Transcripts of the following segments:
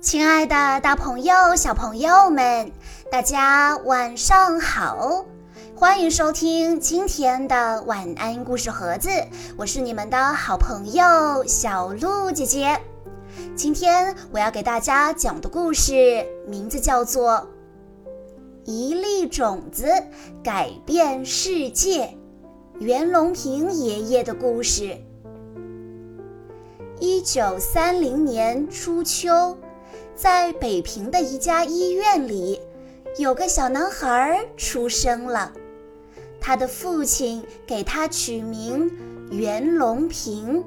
亲爱的，大朋友、小朋友们，大家晚上好！欢迎收听今天的晚安故事盒子，我是你们的好朋友小鹿姐姐。今天我要给大家讲的故事名字叫做《一粒种子改变世界》，袁隆平爷爷的故事。一九三零年初秋。在北平的一家医院里，有个小男孩出生了。他的父亲给他取名袁隆平。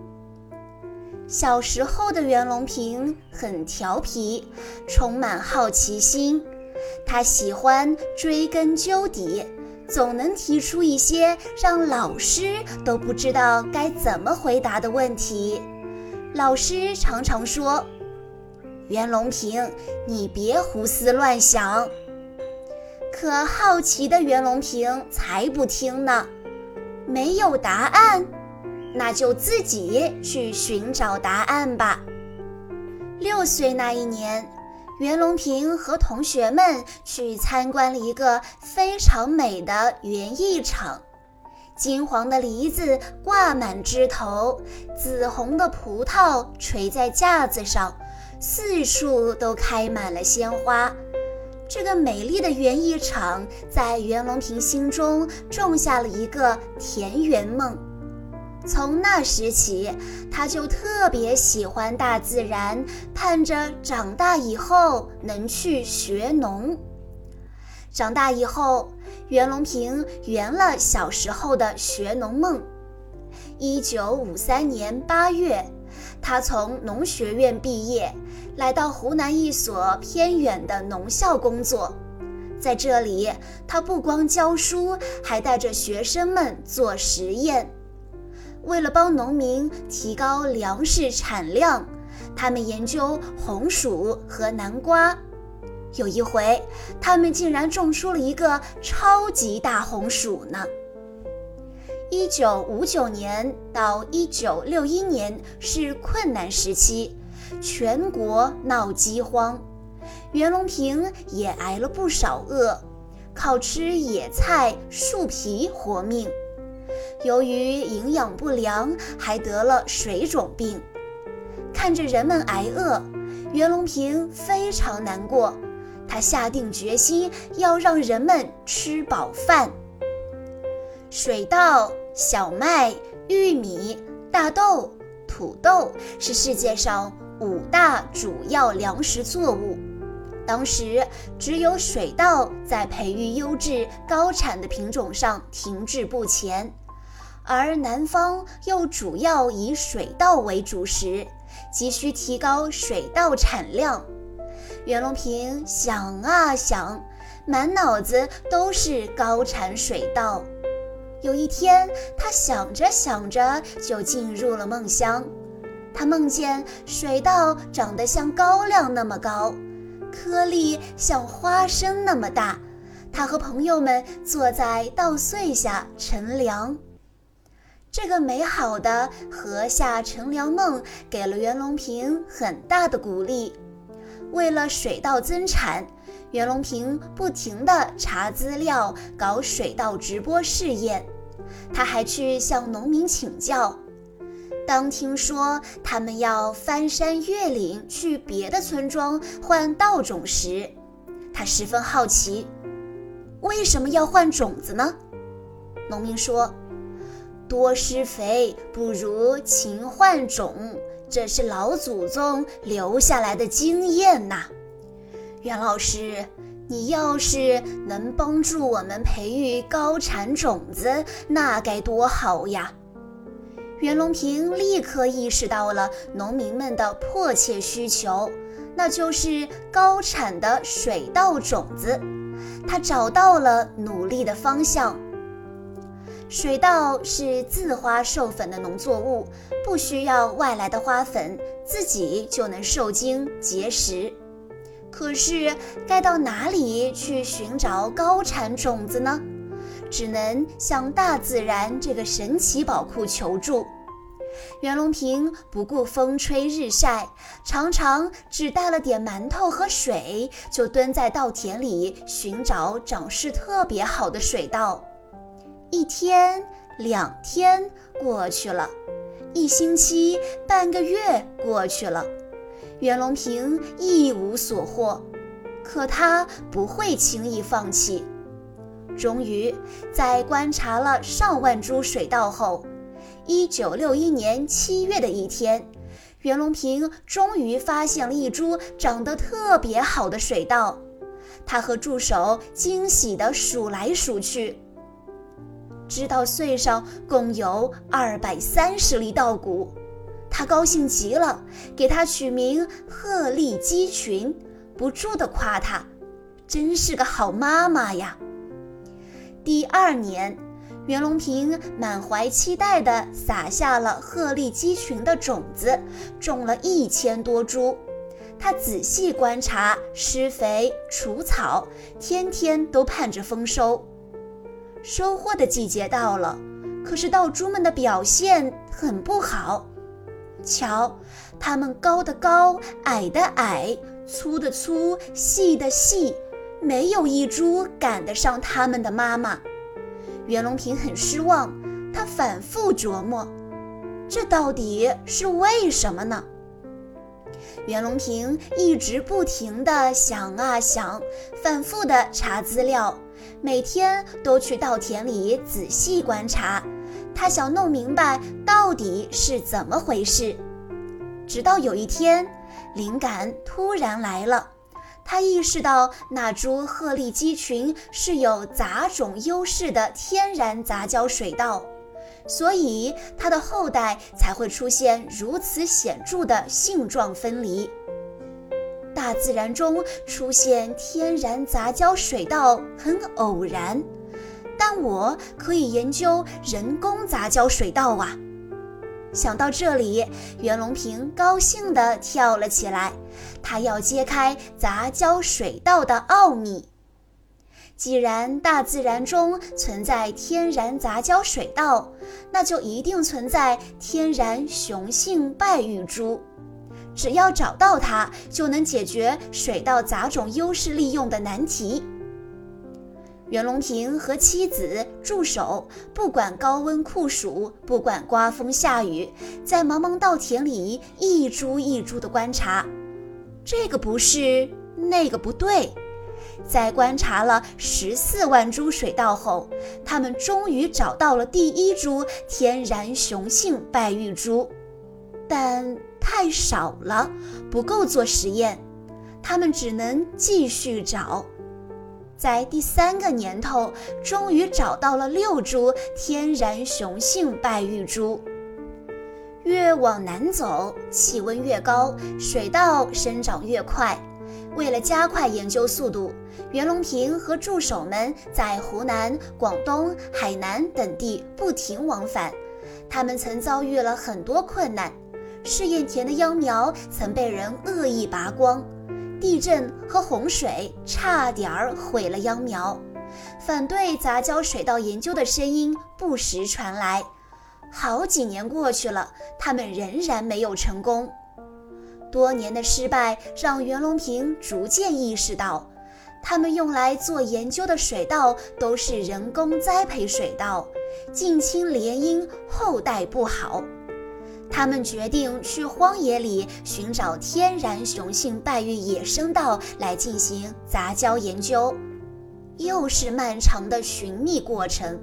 小时候的袁隆平很调皮，充满好奇心。他喜欢追根究底，总能提出一些让老师都不知道该怎么回答的问题。老师常常说。袁隆平，你别胡思乱想。可好奇的袁隆平才不听呢。没有答案，那就自己去寻找答案吧。六岁那一年，袁隆平和同学们去参观了一个非常美的园艺场。金黄的梨子挂满枝头，紫红的葡萄垂在架子上。四处都开满了鲜花，这个美丽的园艺场在袁隆平心中种下了一个田园梦。从那时起，他就特别喜欢大自然，盼着长大以后能去学农。长大以后，袁隆平圆了小时候的学农梦。一九五三年八月。他从农学院毕业，来到湖南一所偏远的农校工作。在这里，他不光教书，还带着学生们做实验。为了帮农民提高粮食产量，他们研究红薯和南瓜。有一回，他们竟然种出了一个超级大红薯呢！一九五九年到一九六一年是困难时期，全国闹饥荒，袁隆平也挨了不少饿，靠吃野菜、树皮活命。由于营养不良，还得了水肿病。看着人们挨饿，袁隆平非常难过，他下定决心要让人们吃饱饭。水稻、小麦、玉米、大豆、土豆是世界上五大主要粮食作物。当时只有水稻在培育优质高产的品种上停滞不前，而南方又主要以水稻为主食，急需提高水稻产量。袁隆平想啊想，满脑子都是高产水稻。有一天，他想着想着就进入了梦乡。他梦见水稻长得像高粱那么高，颗粒像花生那么大。他和朋友们坐在稻穗下乘凉。这个美好的禾下乘凉梦给了袁隆平很大的鼓励。为了水稻增产。袁隆平不停地查资料，搞水稻直播试验。他还去向农民请教。当听说他们要翻山越岭去别的村庄换稻种时，他十分好奇：为什么要换种子呢？农民说：“多施肥不如勤换种，这是老祖宗留下来的经验呐。”袁老师，你要是能帮助我们培育高产种子，那该多好呀！袁隆平立刻意识到了农民们的迫切需求，那就是高产的水稻种子。他找到了努力的方向。水稻是自花授粉的农作物，不需要外来的花粉，自己就能受精结实。可是，该到哪里去寻找高产种子呢？只能向大自然这个神奇宝库求助。袁隆平不顾风吹日晒，常常只带了点馒头和水，就蹲在稻田里寻找长势特别好的水稻。一天、两天过去了，一星期、半个月过去了，袁隆平一无所获。可他不会轻易放弃。终于，在观察了上万株水稻后，一九六一年七月的一天，袁隆平终于发现了一株长得特别好的水稻。他和助手惊喜地数来数去，知道穗上共有二百三十粒稻谷。他高兴极了，给它取名“鹤立鸡群”，不住地夸他：“真是个好妈妈呀！”第二年。袁隆平满怀期待地撒下了鹤立鸡群的种子，种了一千多株。他仔细观察、施肥、除草，天天都盼着丰收。收获的季节到了，可是稻株们的表现很不好。瞧，它们高的高，矮的矮，粗的粗，细的细，没有一株赶得上它们的妈妈。袁隆平很失望，他反复琢磨，这到底是为什么呢？袁隆平一直不停地想啊想，反复地查资料，每天都去稻田里仔细观察，他想弄明白到底是怎么回事。直到有一天，灵感突然来了。他意识到那株鹤立鸡群是有杂种优势的天然杂交水稻，所以它的后代才会出现如此显著的性状分离。大自然中出现天然杂交水稻很偶然，但我可以研究人工杂交水稻啊！想到这里，袁隆平高兴地跳了起来。他要揭开杂交水稻的奥秘。既然大自然中存在天然杂交水稻，那就一定存在天然雄性败育株。只要找到它，就能解决水稻杂种优势利用的难题。袁隆平和妻子、助手，不管高温酷暑，不管刮风下雨，在茫茫稻田里一株一株地观察，这个不是，那个不对。在观察了十四万株水稻后，他们终于找到了第一株天然雄性败育株，但太少了，不够做实验，他们只能继续找。在第三个年头，终于找到了六株天然雄性败育株。越往南走，气温越高，水稻生长越快。为了加快研究速度，袁隆平和助手们在湖南、广东、海南等地不停往返。他们曾遭遇了很多困难，试验田的秧苗曾被人恶意拔光。地震和洪水差点儿毁了秧苗，反对杂交水稻研究的声音不时传来。好几年过去了，他们仍然没有成功。多年的失败让袁隆平逐渐意识到，他们用来做研究的水稻都是人工栽培水稻，近亲联姻，后代不好。他们决定去荒野里寻找天然雄性败育野生稻来进行杂交研究，又是漫长的寻觅过程。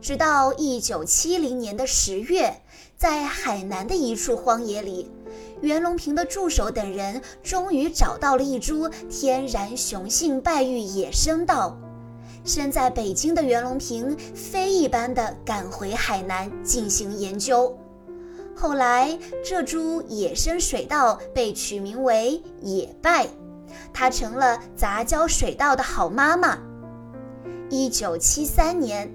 直到1970年的十月，在海南的一处荒野里，袁隆平的助手等人终于找到了一株天然雄性败育野生稻。身在北京的袁隆平飞一般的赶回海南进行研究。后来，这株野生水稻被取名为“野败”，它成了杂交水稻的好妈妈。一九七三年，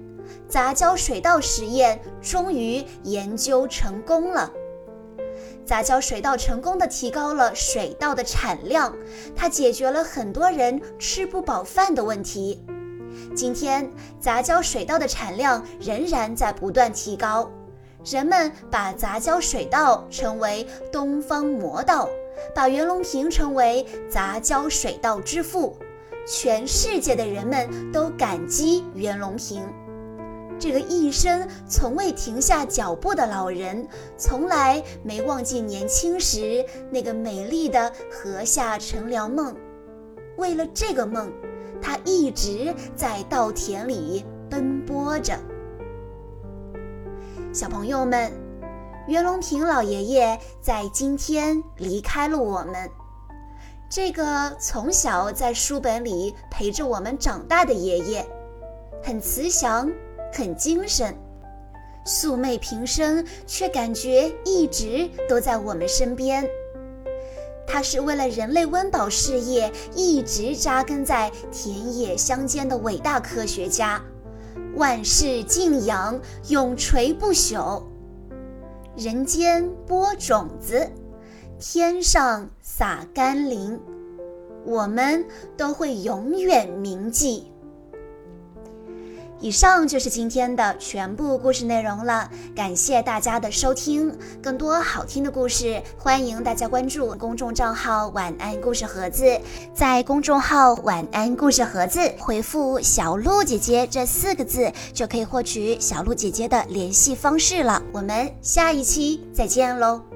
杂交水稻实验终于研究成功了。杂交水稻成功的提高了水稻的产量，它解决了很多人吃不饱饭的问题。今天，杂交水稻的产量仍然在不断提高。人们把杂交水稻称为“东方魔稻”，把袁隆平称为“杂交水稻之父”。全世界的人们都感激袁隆平。这个一生从未停下脚步的老人，从来没忘记年轻时那个美丽的禾下乘凉梦。为了这个梦，他一直在稻田里奔波着。小朋友们，袁隆平老爷爷在今天离开了我们。这个从小在书本里陪着我们长大的爷爷，很慈祥，很精神，素昧平生，却感觉一直都在我们身边。他是为了人类温饱事业一直扎根在田野乡间的伟大科学家。万世敬仰，永垂不朽。人间播种子，天上撒甘霖，我们都会永远铭记。以上就是今天的全部故事内容了，感谢大家的收听。更多好听的故事，欢迎大家关注公众账号“晚安故事盒子”。在公众号“晚安故事盒子”回复“小鹿姐姐”这四个字，就可以获取小鹿姐姐的联系方式了。我们下一期再见喽！